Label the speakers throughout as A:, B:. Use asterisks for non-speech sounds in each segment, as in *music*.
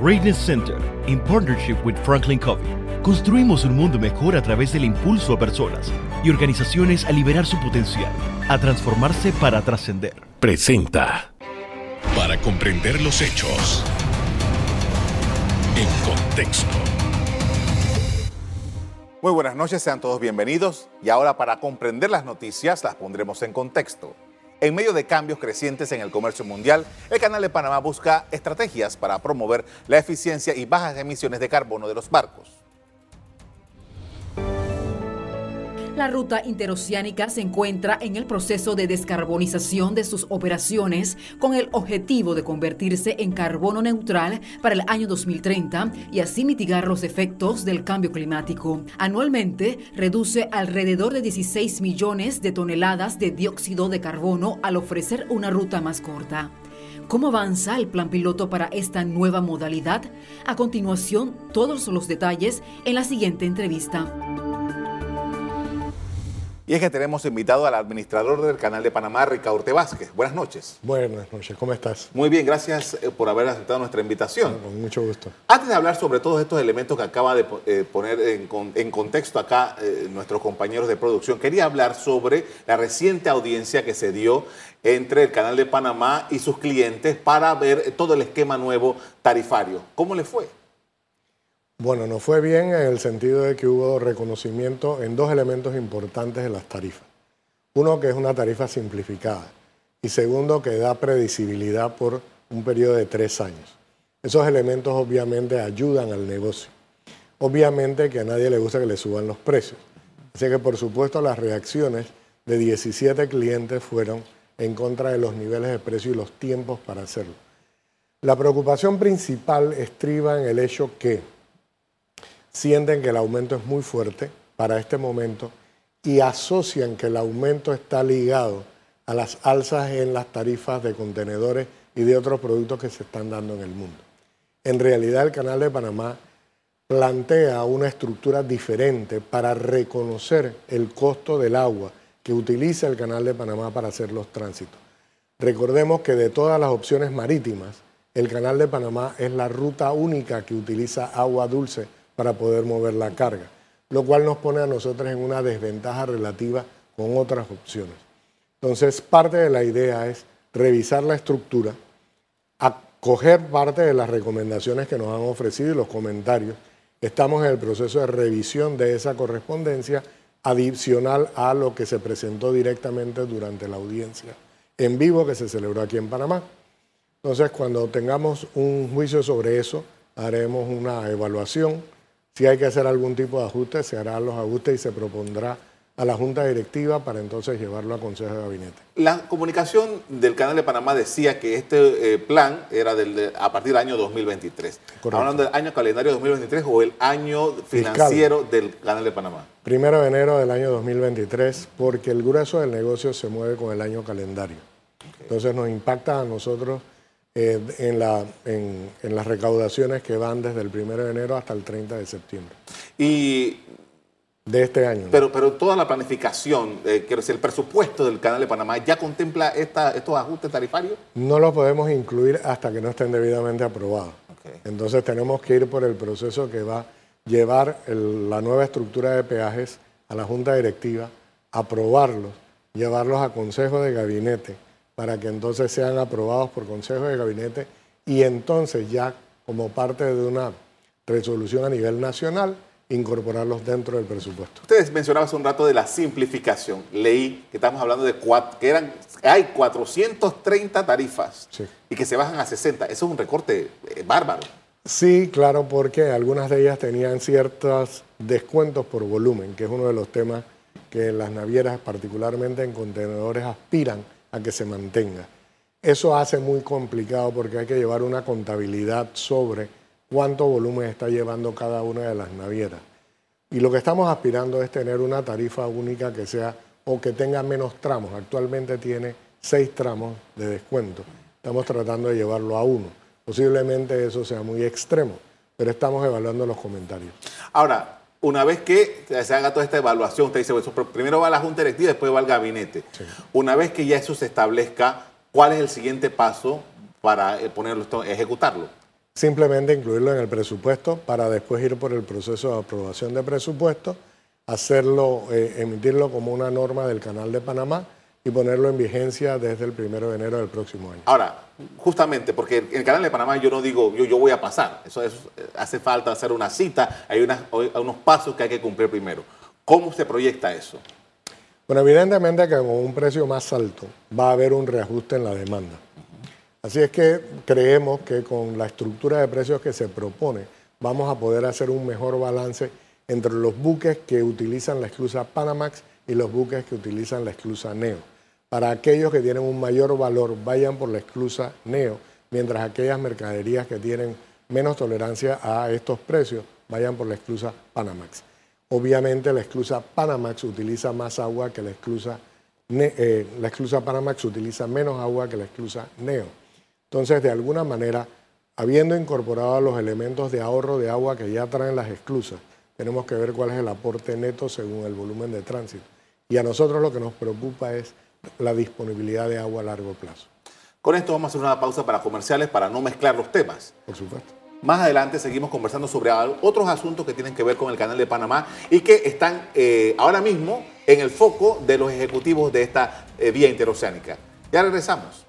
A: Greatness Center, in partnership with Franklin Covey, construimos un mundo mejor a través del impulso a personas y organizaciones a liberar su potencial, a transformarse para trascender.
B: Presenta. Para comprender los hechos. En contexto.
C: Muy buenas noches, sean todos bienvenidos. Y ahora para comprender las noticias las pondremos en contexto. En medio de cambios crecientes en el comercio mundial, el Canal de Panamá busca estrategias para promover la eficiencia y bajas emisiones de carbono de los barcos.
D: La ruta interoceánica se encuentra en el proceso de descarbonización de sus operaciones con el objetivo de convertirse en carbono neutral para el año 2030 y así mitigar los efectos del cambio climático. Anualmente reduce alrededor de 16 millones de toneladas de dióxido de carbono al ofrecer una ruta más corta. ¿Cómo avanza el plan piloto para esta nueva modalidad? A continuación, todos los detalles en la siguiente entrevista.
C: Y es que tenemos invitado al administrador del Canal de Panamá, Ricardo Vázquez. Buenas noches.
E: Buenas noches, ¿cómo estás?
C: Muy bien, gracias eh, por haber aceptado nuestra invitación.
E: con mucho gusto.
C: Antes de hablar sobre todos estos elementos que acaba de eh, poner en, contexto acá eh, nuestros compañeros de producción, quería hablar sobre la reciente audiencia que se dio entre el Canal de Panamá y sus clientes para ver todo el esquema nuevo tarifario. ¿Cómo le fue?
E: Bueno, nos fue bien en el sentido de que hubo reconocimiento en dos elementos importantes de las tarifas. Uno, que es una tarifa simplificada. Y segundo, que da predecibilidad por un periodo de tres años. Esos elementos obviamente ayudan al negocio. Obviamente que a nadie le gusta que le suban los precios. Así que por supuesto las reacciones de 17 clientes fueron en contra de los niveles de precio y los tiempos para hacerlo. La preocupación principal estriba en el hecho que sienten que el aumento es muy fuerte para este momento y asocian que el aumento está ligado a las alzas en las tarifas de contenedores y de otros productos que se están dando en el mundo. En realidad el Canal de Panamá plantea una estructura diferente para reconocer el costo del agua que utiliza el Canal de Panamá para hacer los tránsitos. Recordemos que de todas las opciones marítimas, el Canal de Panamá es la ruta única que utiliza agua dulce para poder mover la carga, lo cual nos pone a nosotros en una desventaja relativa con otras opciones. Entonces, parte de la idea es revisar la estructura, acoger parte de las recomendaciones que nos han ofrecido y los comentarios. Estamos en el proceso de revisión de esa correspondencia adicional a lo que se presentó directamente durante la audiencia en vivo que se celebró aquí en Panamá. Entonces, cuando tengamos un juicio sobre eso, haremos una evaluación si hay que hacer algún tipo de ajuste, se harán los ajustes y se propondrá a la Junta Directiva para entonces llevarlo a Consejo de Gabinete.
C: La comunicación del Canal de Panamá decía que este eh, plan era del, a partir del año 2023. Hablando del año calendario 2023 o el año financiero del Canal de Panamá.
E: Primero de enero del año 2023, porque el grueso del negocio se mueve con el año calendario. Entonces nos impacta a nosotros eh, en, la, en, las recaudaciones que van desde el 1 de enero hasta el 30 de septiembre.
C: Y
E: de este año.
C: Pero, pero toda la planificación, eh, quiero decir, el presupuesto del Canal de Panamá, ¿ya contempla esta, estos ajustes tarifarios?
E: No los podemos incluir hasta que no estén debidamente aprobados. Entonces tenemos que ir por el proceso que va a llevar la nueva estructura de peajes a la Junta Directiva, aprobarlos, llevarlos a Consejo de Gabinete para que entonces sean aprobados por Consejo de Gabinete y entonces ya como parte de una resolución a nivel nacional incorporarlos dentro del presupuesto.
C: Ustedes mencionaban hace un rato de la simplificación. Leí que estamos hablando de cuatro, que eran, hay 430 tarifas y que se bajan a 60. Eso es un recorte eh, bárbaro.
E: Sí, claro, porque algunas de ellas tenían ciertos descuentos por volumen, que es uno de los temas que las navieras, particularmente en contenedores, aspiran a que se mantenga. Eso hace muy complicado porque hay que llevar una contabilidad sobre cuánto volumen está llevando cada una de las navieras. Y lo que estamos aspirando es tener una tarifa única que sea o que tenga menos tramos. Actualmente tiene seis tramos de descuento. Estamos tratando de llevarlo a uno. Posiblemente eso sea muy extremo, pero estamos evaluando los comentarios.
C: Ahora, una vez que se haga toda esta evaluación, usted dice, primero va a la Junta Directiva, después va al gabinete. Una vez que ya eso se establezca, ¿cuál es el siguiente paso para eh, ponerlo, ejecutarlo?
E: simplemente incluirlo en el presupuesto para después ir por el proceso de aprobación de presupuesto, hacerlo, eh, emitirlo como una norma del Canal de Panamá y ponerlo en vigencia desde el primero de enero del próximo año.
C: Ahora, justamente, porque en el Canal de Panamá yo no digo yo, yo voy a pasar, eso, eso hace falta hacer una cita, hay, unas, hay unos pasos que hay que cumplir primero. ¿Cómo se proyecta eso?
E: Bueno, evidentemente que con un precio más alto va a haber un reajuste en la demanda. Así es que creemos que con la estructura de precios que se propone vamos a poder hacer un mejor balance entre los buques que utilizan la esclusa Panamax y los buques que utilizan la esclusa Neo. Para aquellos que tienen un mayor valor, vayan por la esclusa Neo, mientras aquellas mercaderías que tienen menos tolerancia a estos precios, vayan por la esclusa Panamax. Obviamente la esclusa Panamax utiliza más agua que la esclusa, eh, la esclusa Panamax utiliza menos agua que la esclusa Neo. Entonces, de alguna manera, habiendo incorporado los elementos de ahorro de agua que ya traen las esclusas, tenemos que ver cuál es el aporte neto según el volumen de tránsito. Y a nosotros lo que nos preocupa es la disponibilidad de agua a largo plazo.
C: Con esto vamos a hacer una pausa para comerciales para no mezclar los temas.
E: Por supuesto.
C: Más adelante seguimos conversando sobre otros asuntos que tienen que ver con el canal de Panamá y que están eh, ahora mismo en el foco de los ejecutivos de esta eh, vía interoceánica. Ya regresamos.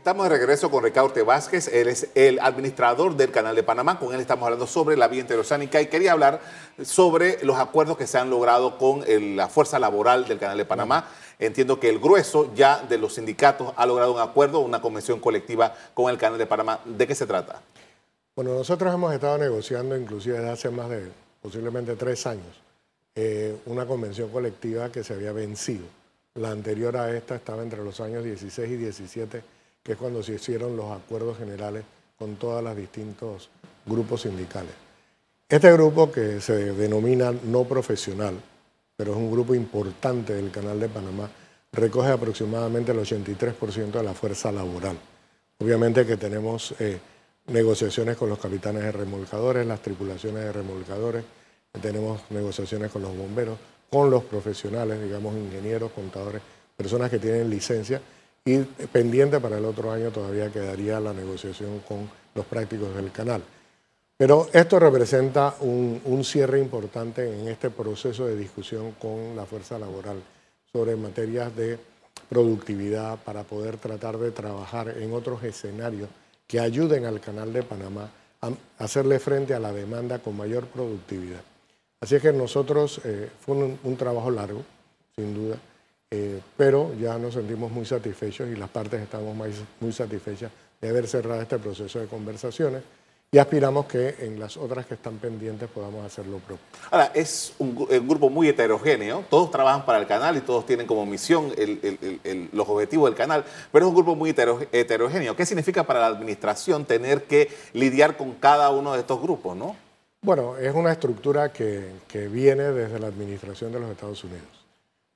C: Estamos de regreso con Ricardo Vázquez, él es el administrador del Canal de Panamá, con él estamos hablando sobre la vía interoceánica y quería hablar sobre los acuerdos que se han logrado con la fuerza laboral del Canal de Panamá. Entiendo que el grueso ya de los sindicatos ha logrado un acuerdo, una convención colectiva con el Canal de Panamá. ¿De qué se trata?
E: Bueno, nosotros hemos estado negociando inclusive desde hace más de posiblemente tres años eh, una convención colectiva que se había vencido. La anterior a esta estaba entre los años 16 y 17 que es cuando se hicieron los acuerdos generales con todos los distintos grupos sindicales. Este grupo que se denomina no profesional, pero es un grupo importante del Canal de Panamá, recoge aproximadamente el 83% de la fuerza laboral. Obviamente que tenemos eh, negociaciones con los capitanes de remolcadores, las tripulaciones de remolcadores, tenemos negociaciones con los bomberos, con los profesionales, digamos ingenieros, contadores, personas que tienen licencia y pendiente para el otro año todavía quedaría la negociación con los prácticos del canal. Pero esto representa un, cierre importante en este proceso de discusión con la fuerza laboral sobre materias de productividad para poder tratar de trabajar en otros escenarios que ayuden al canal de Panamá a hacerle frente a la demanda con mayor productividad. Así es que nosotros, eh, fue un trabajo largo, sin duda, eh, pero ya nos sentimos muy satisfechos y las partes estamos muy satisfechas de haber cerrado este proceso de conversaciones y aspiramos que en las otras que están pendientes podamos hacerlo propio.
C: Ahora, es un, grupo muy heterogéneo, todos trabajan para el canal y todos tienen como misión los objetivos del canal, pero es un grupo muy heterogéneo. ¿Qué significa para la administración tener que lidiar con cada uno de estos grupos, no?
E: Bueno, es una estructura que, que viene desde la administración de los Estados Unidos.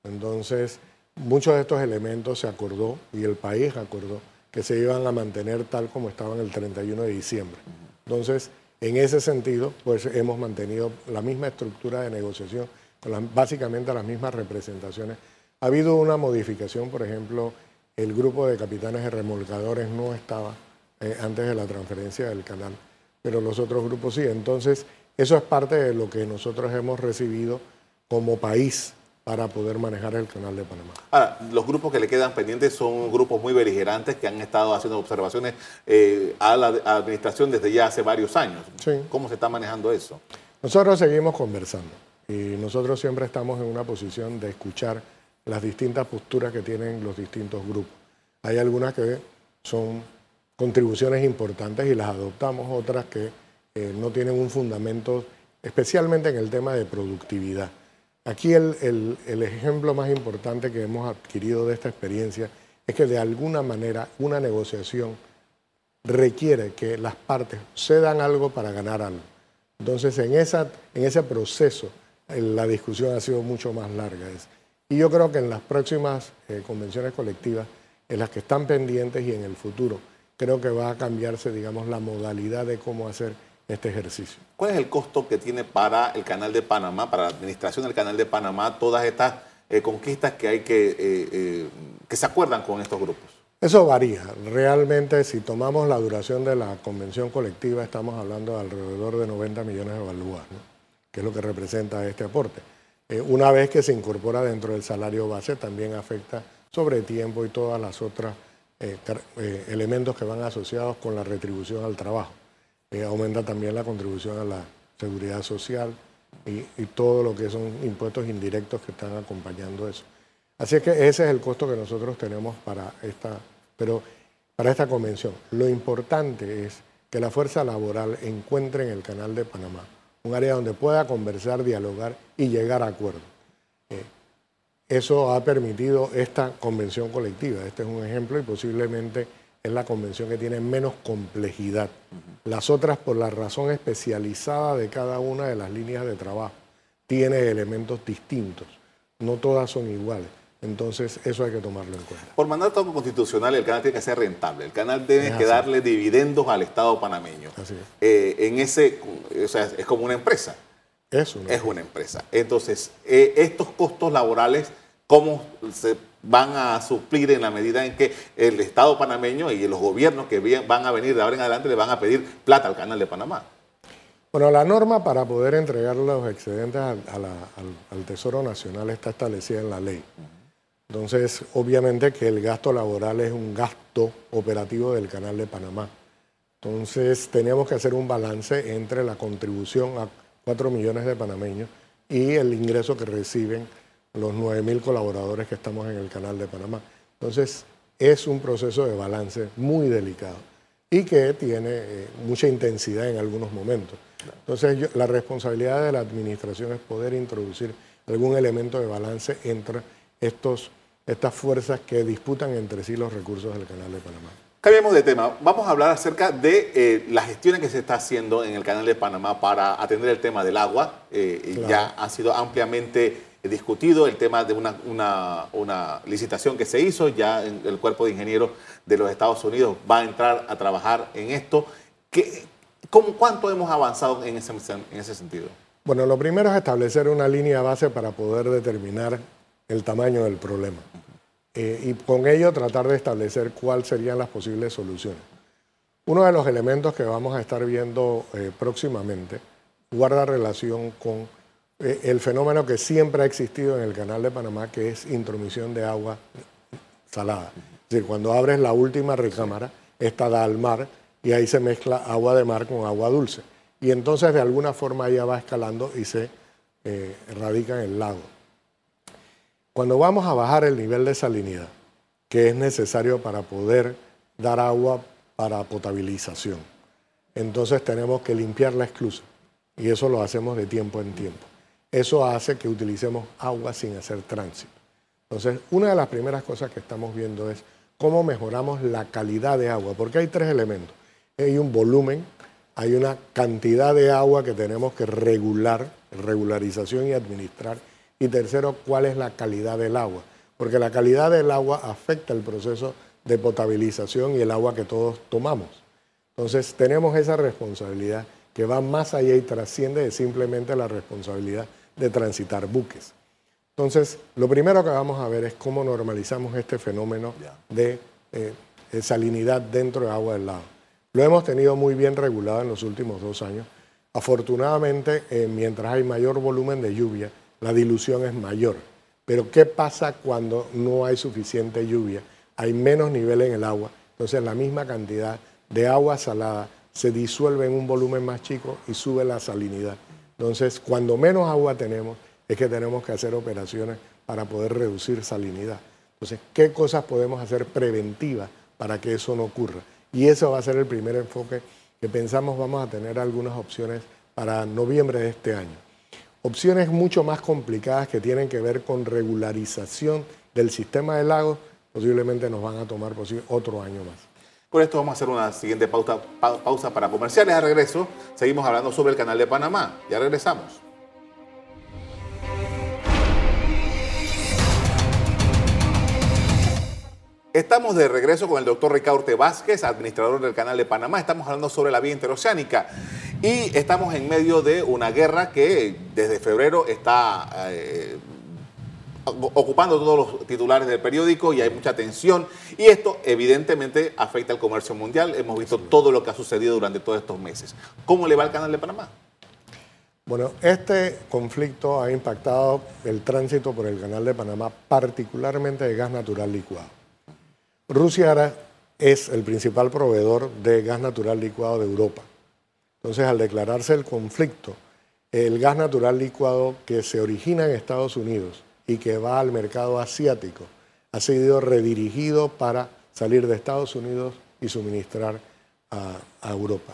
E: Entonces, muchos de estos elementos se acordó y el país acordó que se iban a mantener tal como estaban el 31 de diciembre. Entonces, en ese sentido, pues hemos mantenido la misma estructura de negociación, con básicamente las mismas representaciones. Ha habido una modificación, por ejemplo, el grupo de capitanes de remolcadores no estaba eh, antes de la transferencia del canal, pero los otros grupos sí. Entonces, eso es parte de lo que nosotros hemos recibido como país para poder manejar el canal de Panamá.
C: Ahora, los grupos que le quedan pendientes son grupos muy beligerantes que han estado haciendo observaciones eh, a la administración desde ya hace varios años. ¿Cómo se está manejando eso?
E: Nosotros seguimos conversando y nosotros siempre estamos en una posición de escuchar las distintas posturas que tienen los distintos grupos. Hay algunas que son contribuciones importantes y las adoptamos, otras que eh, no tienen un fundamento, especialmente en el tema de productividad. Aquí el, ejemplo más importante que hemos adquirido de esta experiencia es que de alguna manera una negociación requiere que las partes cedan algo para ganar algo. Entonces, en, esa, en ese proceso, la discusión ha sido mucho más larga. Y yo creo que en las próximas eh, convenciones colectivas, en las que están pendientes y en el futuro, creo que va a cambiarse, digamos, la modalidad de cómo hacer este ejercicio.
C: ¿Cuál es el costo que tiene para el Canal de Panamá, para la administración del Canal de Panamá, todas estas eh, conquistas que hay que, que se acuerdan con estos grupos?
E: Eso varía. Realmente, si tomamos la duración de la convención colectiva, estamos hablando de alrededor de 90 millones de balúas, que es lo que representa este aporte. una vez que se incorpora dentro del salario base, también afecta sobre tiempo y todas las otras eh, eh, elementos que van asociados con la retribución al trabajo. Eh, aumenta también la contribución a la seguridad social y, todo lo que son impuestos indirectos que están acompañando eso. Así es que ese es el costo que nosotros tenemos para esta, pero para esta convención. Lo importante es que la fuerza laboral encuentre en el canal de Panamá un área donde pueda conversar, dialogar y llegar a acuerdos. Eso ha permitido esta convención colectiva. Este es un ejemplo y posiblemente es la convención que tiene menos complejidad. Las otras, por la razón especializada de cada una de las líneas de trabajo, tiene elementos distintos. No todas son iguales. Entonces, eso hay que tomarlo en cuenta.
C: Por mandato constitucional, el canal tiene que ser rentable. El canal debe que darle dividendos al Estado panameño. Así es. Eh, en ese, o sea, es como una empresa.
E: Es una,
C: es una empresa. Entonces, eh, estos costos laborales, ¿cómo se van a suplir en la medida en que el Estado panameño y los gobiernos que van a venir de ahora en adelante le van a pedir plata al canal de Panamá?
E: Bueno, la norma para poder entregar los excedentes al, Tesoro Nacional está establecida en la ley. Entonces, obviamente que el gasto laboral es un gasto operativo del Canal de Panamá. Entonces, teníamos que hacer un balance entre la contribución a 4 millones de panameños y el ingreso que reciben los 9 mil colaboradores que estamos en el canal de Panamá. Entonces, es un proceso de balance muy delicado y que tiene eh, mucha intensidad en algunos momentos. Entonces, la responsabilidad de la administración es poder introducir algún elemento de balance entre estos, estas fuerzas que disputan entre sí los recursos del canal de Panamá.
C: Cambiemos de tema. Vamos a hablar acerca de eh, las gestiones que se está haciendo en el canal de Panamá para atender el tema del agua. Eh, ya ha sido ampliamente discutido el tema de una, licitación que se hizo. Ya el cuerpo de ingenieros de los Estados Unidos va a entrar a trabajar en esto. ¿Qué, cómo, ¿Cuánto hemos avanzado en ese, en ese sentido?
E: Bueno, lo primero es establecer una línea base para poder determinar el tamaño del problema. Eh, y con ello tratar de establecer cuáles serían las posibles soluciones. Uno de los elementos que vamos a estar viendo eh, próximamente guarda relación con eh, el fenómeno que siempre ha existido en el canal de Panamá, que es intromisión de agua salada. Es decir, cuando abres la última recámara, esta da al mar y ahí se mezcla agua de mar con agua dulce. Y entonces de alguna forma ella va escalando y se radica en el lago. Cuando vamos a bajar el nivel de salinidad, que es necesario para poder dar agua para potabilización, entonces tenemos que limpiar la esclusa y eso lo hacemos de tiempo en tiempo. Eso hace que utilicemos agua sin hacer tránsito. Entonces, una de las primeras cosas que estamos viendo es cómo mejoramos la calidad de agua, porque hay tres elementos. Hay un volumen, hay una cantidad de agua que tenemos que regular, regularización y administrar, y tercero, cuál es la calidad del agua, porque la calidad del agua afecta el proceso de potabilización y el agua que todos tomamos. Entonces tenemos esa responsabilidad que va más allá y trasciende de simplemente la responsabilidad de transitar buques. Entonces, lo primero que vamos a ver es cómo normalizamos este fenómeno de, eh, salinidad dentro de agua del lago. Lo hemos tenido muy bien regulado en los últimos dos años. Afortunadamente, eh, mientras hay mayor volumen de lluvia, la dilución es mayor. Pero ¿qué pasa cuando no hay suficiente lluvia? Hay menos nivel en el agua, entonces la misma cantidad de agua salada se disuelve en un volumen más chico y sube la salinidad. Entonces, cuando menos agua tenemos, es que tenemos que hacer operaciones para poder reducir salinidad. Entonces, ¿qué cosas podemos hacer preventivas para que eso no ocurra? Y eso va a ser el primer enfoque que pensamos vamos a tener algunas opciones para noviembre de este año opciones mucho más complicadas que tienen que ver con regularización del sistema de lagos, posiblemente nos van a tomar otro año más.
C: Por esto vamos a hacer una siguiente pausa, para comerciales. A regreso seguimos hablando sobre el canal de Panamá. Ya regresamos. Estamos de regreso con el doctor Ricardo Vázquez, administrador del Canal de Panamá. Estamos hablando sobre la vía interoceánica y estamos en medio de una guerra que desde febrero está eh, ocupando todos los titulares del periódico y hay mucha tensión. Y esto evidentemente afecta al comercio mundial. Hemos visto todo lo que ha sucedido durante todos estos meses. ¿Cómo le va al canal de Panamá?
E: Bueno, este conflicto ha impactado el tránsito por el canal de Panamá, particularmente de gas natural licuado. Rusia ahora es el principal proveedor de gas natural licuado de Europa. Entonces, al declararse el conflicto, el gas natural licuado que se origina en Estados Unidos y que va al mercado asiático ha sido redirigido para salir de Estados Unidos y suministrar a, Europa.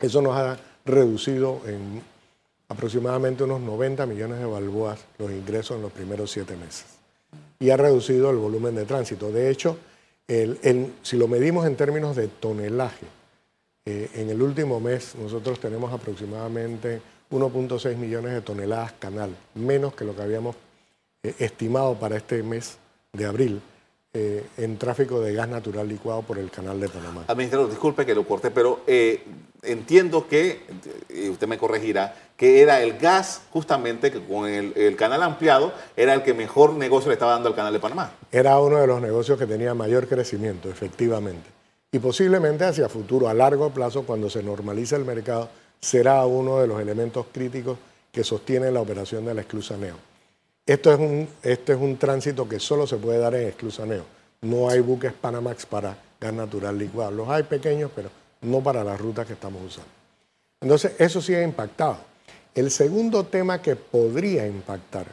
E: Eso nos ha reducido en aproximadamente unos 90 millones de balboas los ingresos en los primeros siete meses. Y ha reducido el volumen de tránsito. De hecho, si lo medimos en términos de tonelaje, eh, en el último mes nosotros tenemos aproximadamente 1.6 millones de toneladas canal, menos que lo que habíamos eh, estimado para este mes de abril. Eh, en tráfico de gas natural licuado por el canal de Panamá.
C: Administrador, disculpe que lo corte, pero eh, entiendo que, y usted me corregirá, que era el gas justamente que con el, canal ampliado era el que mejor negocio le estaba dando al canal de Panamá.
E: Era uno de los negocios que tenía mayor crecimiento, efectivamente. Y posiblemente hacia futuro, a largo plazo, cuando se normalice el mercado, será uno de los elementos críticos que sostiene la operación de la esclusa Neo. Esto es un, este es un tránsito que solo se puede dar en exclusaneo. No hay buques Panamax para gas natural licuado. Los hay pequeños, pero no para las rutas que estamos usando. Entonces, eso sí ha impactado. El segundo tema que podría impactar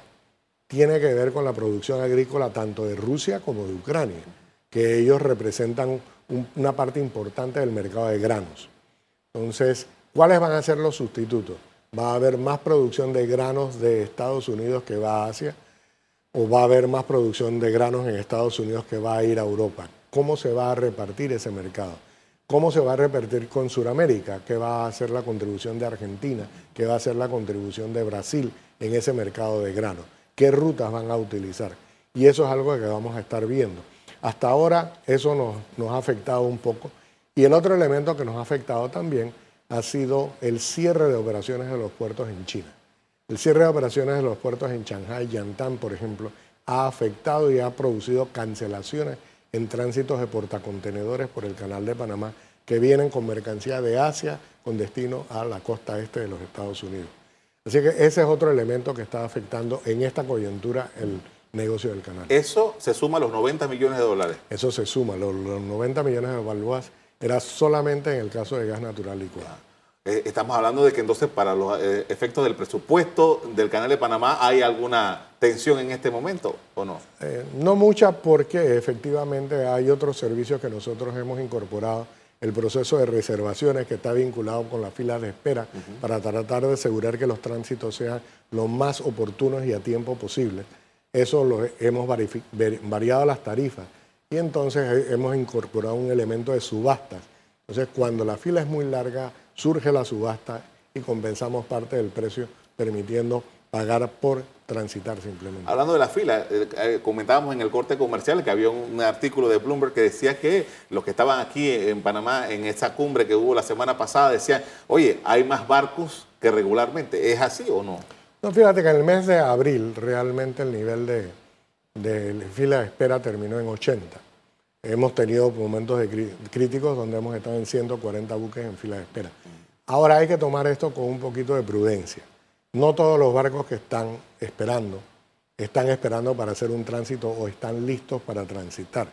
E: tiene que ver con la producción agrícola tanto de Rusia como de Ucrania, que ellos representan una parte importante del mercado de granos. Entonces, ¿cuáles van a ser los sustitutos? Va a haber más producción de granos de Estados Unidos que va a Asia o va a haber más producción de granos en Estados Unidos que va a ir a Europa. ¿Cómo se va a repartir ese mercado? ¿Cómo se va a repartir con Sudamérica? ¿Qué va a ser la contribución de Argentina? ¿Qué va a ser la contribución de Brasil en ese mercado de granos? ¿Qué rutas van a utilizar? Y eso es algo que vamos a estar viendo. Hasta ahora eso nos, nos ha afectado un poco. Y el otro elemento que nos ha afectado también ha sido el cierre de operaciones de los puertos en China. El cierre de operaciones de los puertos en Shanghai, Yantan, por ejemplo, ha afectado y ha producido cancelaciones en tránsitos de portacontenedores por el Canal de Panamá que vienen con mercancía de Asia con destino a la costa este de los Estados Unidos. Así que ese es otro elemento que está afectando en esta coyuntura el negocio del canal.
C: ¿Eso se suma a los 90 millones de dólares?
E: Eso se suma, los, los 90 millones de balboas era solamente en el caso de gas natural licuado.
C: Eh, estamos hablando de que entonces para los eh, efectos del presupuesto del Canal de Panamá hay alguna tensión en este momento o no?
E: Eh, no mucha porque efectivamente hay otros servicios que nosotros hemos incorporado. El proceso de reservaciones que está vinculado con la fila de espera para tratar de asegurar que los tránsitos sean lo más oportunos y a tiempo posible. Eso lo hemos variado las tarifas y entonces hemos incorporado un elemento de subastas. Entonces, cuando la fila es muy larga, surge la subasta y compensamos parte del precio, permitiendo pagar por transitar simplemente.
C: Hablando de la fila, eh, eh, comentábamos en el corte comercial que había un, artículo de Bloomberg que decía que los que estaban aquí en Panamá en esa cumbre que hubo la semana pasada decían, oye, hay más barcos que regularmente. ¿Es así o no?
E: No, fíjate que en el mes de abril realmente el nivel de, de fila de espera terminó en 80. Hemos tenido momentos críticos donde hemos estado en 140 buques en fila de espera. Ahora hay que tomar esto con un poquito de prudencia. No todos los barcos que están esperando están esperando para hacer un tránsito o están listos para transitar.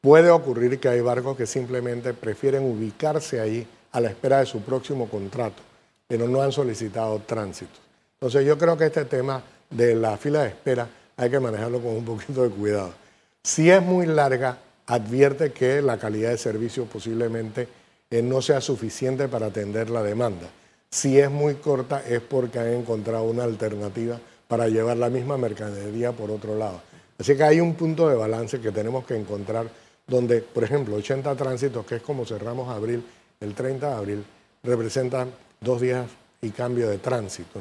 E: Puede ocurrir que hay barcos que simplemente prefieren ubicarse ahí a la espera de su próximo contrato, pero no han solicitado tránsito. Entonces yo creo que este tema de la fila de espera hay que manejarlo con un poquito de cuidado. Si es muy larga, advierte que la calidad de servicio posiblemente eh, no sea suficiente para atender la demanda. Si es muy corta es porque han encontrado una alternativa para llevar la misma mercadería por otro lado. Así que hay un punto de balance que tenemos que encontrar donde, por ejemplo, 80 tránsitos, que es como cerramos abril, el 30 de abril, representan dos días y cambio de tránsito.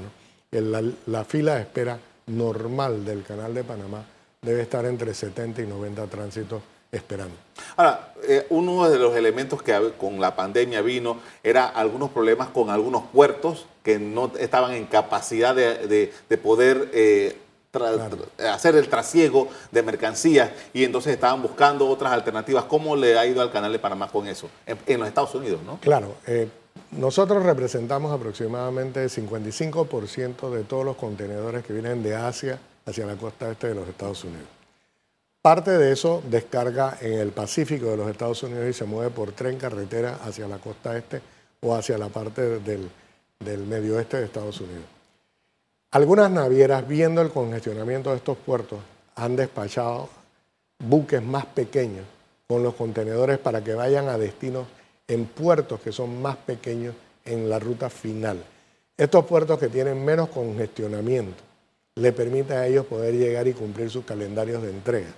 E: La, la fila de espera normal del Canal de Panamá debe estar entre 70 y 90 tránsitos esperando.
C: Ahora, eh, uno de los elementos que con la pandemia vino era algunos problemas con algunos puertos que no estaban en capacidad de, poder eh, hacer el trasiego de mercancías y entonces estaban buscando otras alternativas. ¿Cómo le ha ido al Canal de Panamá con eso? En, los Estados Unidos, ¿no?
E: Claro. Eh, nosotros representamos aproximadamente el 55% de todos los contenedores que vienen de Asia hacia la costa este de los Estados Unidos. Parte de eso descarga en el Pacífico de los Estados Unidos y se mueve por tren carretera hacia la costa este o hacia la parte del, del medio oeste de Estados Unidos. Algunas navieras, viendo el congestionamiento de estos puertos, han despachado buques más pequeños con los contenedores para que vayan a destinos en puertos que son más pequeños en la ruta final. Estos puertos que tienen menos congestionamiento le permiten a ellos poder llegar y cumplir sus calendarios de entrega.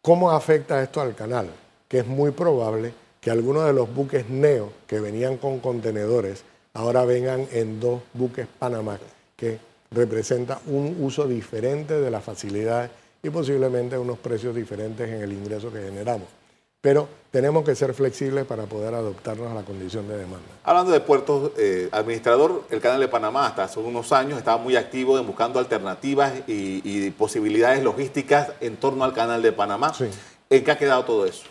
E: ¿Cómo afecta esto al canal? Que es muy probable que algunos de los buques Neo que venían con contenedores ahora vengan en dos buques Panamá, que representa un uso diferente de las facilidades y posiblemente unos precios diferentes en el ingreso que generamos. Pero tenemos que ser flexibles para poder adoptarnos a la condición de demanda.
C: Hablando de puertos, eh, administrador, el Canal de Panamá hasta hace unos años estaba muy activo en buscando alternativas y, posibilidades logísticas en torno al Canal de Panamá. ¿En qué ha quedado todo eso?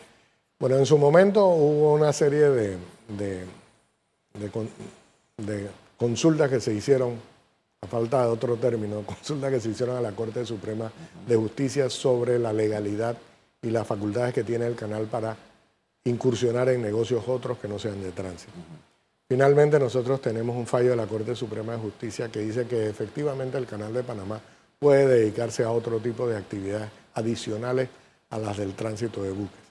E: Bueno, en su momento hubo una serie de de consultas que se hicieron, a falta de otro término, *laughs* consultas que se hicieron a la Corte Suprema de Justicia sobre la legalidad y las facultades que tiene el canal para incursionar en negocios otros que no sean de tránsito. Finalmente nosotros tenemos un fallo de la Corte Suprema de Justicia que dice que efectivamente el canal de Panamá puede dedicarse a otro tipo de actividades adicionales a las del tránsito de buques.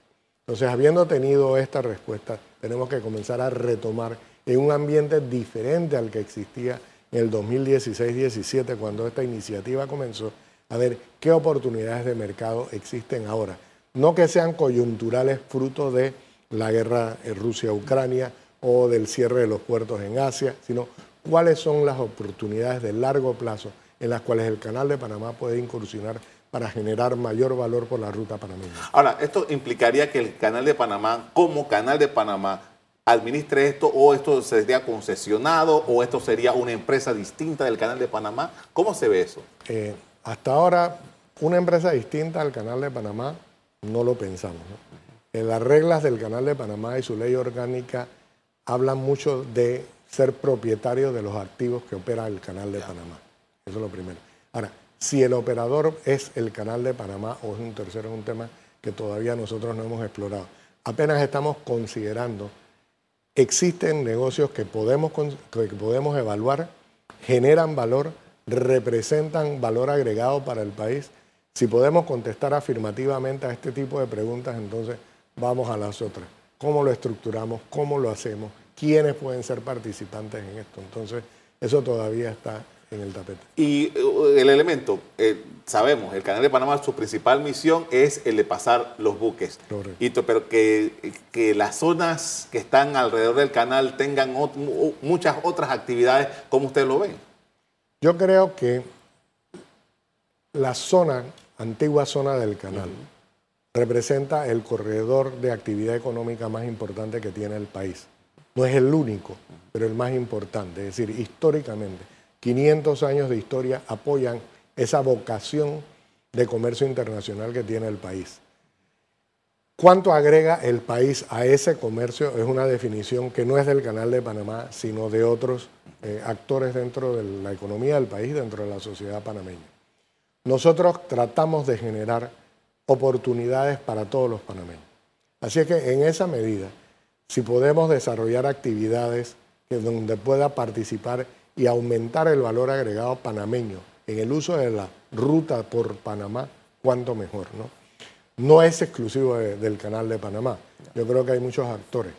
E: Entonces, habiendo tenido esta respuesta, tenemos que comenzar a retomar en un ambiente diferente al que existía en el 2016-17, cuando esta iniciativa comenzó, a ver qué oportunidades de mercado existen ahora. No que sean coyunturales fruto de la guerra Rusia-Ucrania o del cierre de los puertos en Asia, sino cuáles son las oportunidades de largo plazo en las cuales el Canal de Panamá puede incursionar para generar mayor valor por la ruta panameña.
C: Ahora, esto implicaría que el Canal de Panamá, como Canal de Panamá, administre esto o esto sería concesionado o esto sería una empresa distinta del Canal de Panamá? ¿Cómo se ve eso?
E: Eh, hasta ahora, una empresa distinta al Canal de Panamá no lo pensamos. En las reglas del Canal de Panamá y su ley orgánica hablan mucho de ser propietario de los activos que opera el Canal de Panamá. Eso es lo primero. Ahora, si el operador es el Canal de Panamá o es un tercero, es un tema que todavía nosotros no hemos explorado. Apenas estamos considerando existen negocios que podemos, que podemos evaluar, generan valor, representan valor agregado para el país. Si podemos contestar afirmativamente a este tipo de preguntas, entonces vamos a las otras. ¿Cómo lo estructuramos? ¿Cómo lo hacemos? ¿Quiénes pueden ser participantes en esto? Entonces, eso todavía está en el tapete.
C: Y uh, el elemento, eh, sabemos, el Canal de Panamá, su principal misión es el de pasar los buques. Correcto. pero que, que, las zonas que están alrededor del canal tengan muchas otras actividades, ¿cómo usted lo ve?
E: Yo creo que la zona, antigua zona del canal, representa el corredor de actividad económica más importante que tiene el país. No es el único, pero el más importante. Es decir, históricamente 500 años de historia apoyan esa vocación de comercio internacional que tiene el país. ¿Cuánto agrega el país a ese comercio? Es una definición que no es del Canal de Panamá, sino de otros eh, actores dentro de la economía del país, dentro de la sociedad panameña. Nosotros tratamos de generar oportunidades para todos los panameños. Así es que en esa medida, si podemos desarrollar actividades donde pueda participar y aumentar el valor agregado panameño en el uso de la ruta por Panamá, cuanto mejor. No, no es exclusivo del canal de Panamá. Yo creo que hay muchos actores.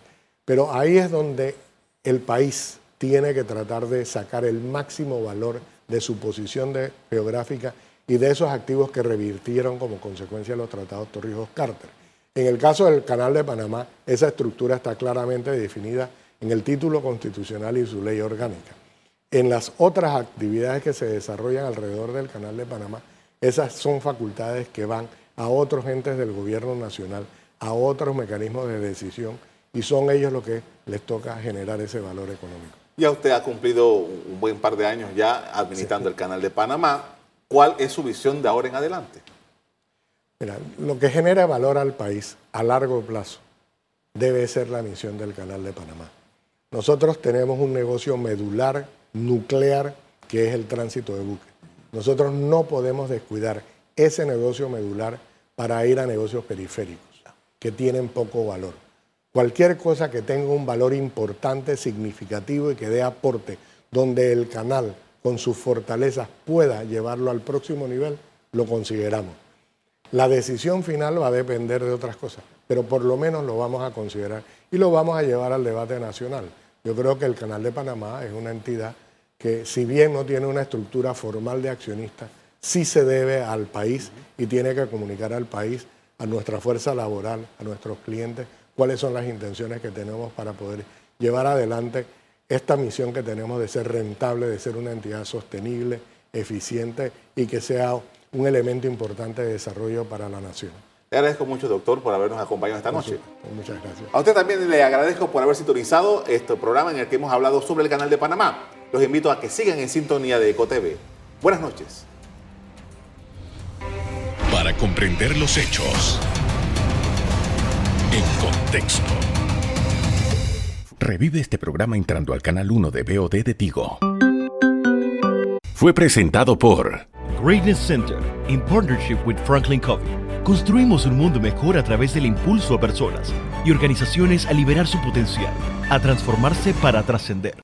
E: Pero ahí es donde el país tiene que tratar de sacar el máximo valor de su posición geográfica y de esos activos que revirtieron como consecuencia de los tratados Torrijos-Carter. En el caso del Canal de Panamá, esa estructura está claramente definida en el título constitucional y su ley orgánica en las otras actividades que se desarrollan alrededor del Canal de Panamá, esas son facultades que van a otros entes del gobierno nacional, a otros mecanismos de decisión, y son ellos los que les toca generar ese valor económico.
C: Ya usted ha cumplido un buen par de años ya administrando el Canal de Panamá. ¿Cuál es su visión de ahora en adelante?
E: Mira, lo que genera valor al país a largo plazo debe ser la misión del Canal de Panamá. Nosotros tenemos un negocio medular, nuclear, que es el tránsito de buques. Nosotros no podemos descuidar ese negocio medular para ir a negocios periféricos, que tienen poco valor. Cualquier cosa que tenga un valor importante, significativo y que dé aporte, donde el canal con sus fortalezas pueda llevarlo al próximo nivel, lo consideramos. La decisión final va a depender de otras cosas, pero por lo menos lo vamos a considerar y lo vamos a llevar al debate nacional. Yo creo que el Canal de Panamá es una entidad que si bien no tiene una estructura formal de accionistas, sí se debe al país y tiene que comunicar al país, a nuestra fuerza laboral, a nuestros clientes, cuáles son las intenciones que tenemos para poder llevar adelante esta misión que tenemos de ser rentable, de ser una entidad sostenible, eficiente y que sea un elemento importante de desarrollo para la nación.
C: Le agradezco mucho, doctor, por habernos acompañado esta noche.
E: Muchas gracias.
C: A usted también le agradezco por haber sintonizado este programa en el que hemos hablado sobre el canal de Panamá. Los invito a que sigan en sintonía de EcoTV. Buenas noches.
B: Para comprender los hechos en contexto. Revive este programa entrando al canal 1 de BOD de Tigo. Fue presentado por
A: Greatness Center, in partnership with Franklin Covey. Construimos un mundo mejor a través del impulso a personas y organizaciones a liberar su potencial, a transformarse para trascender.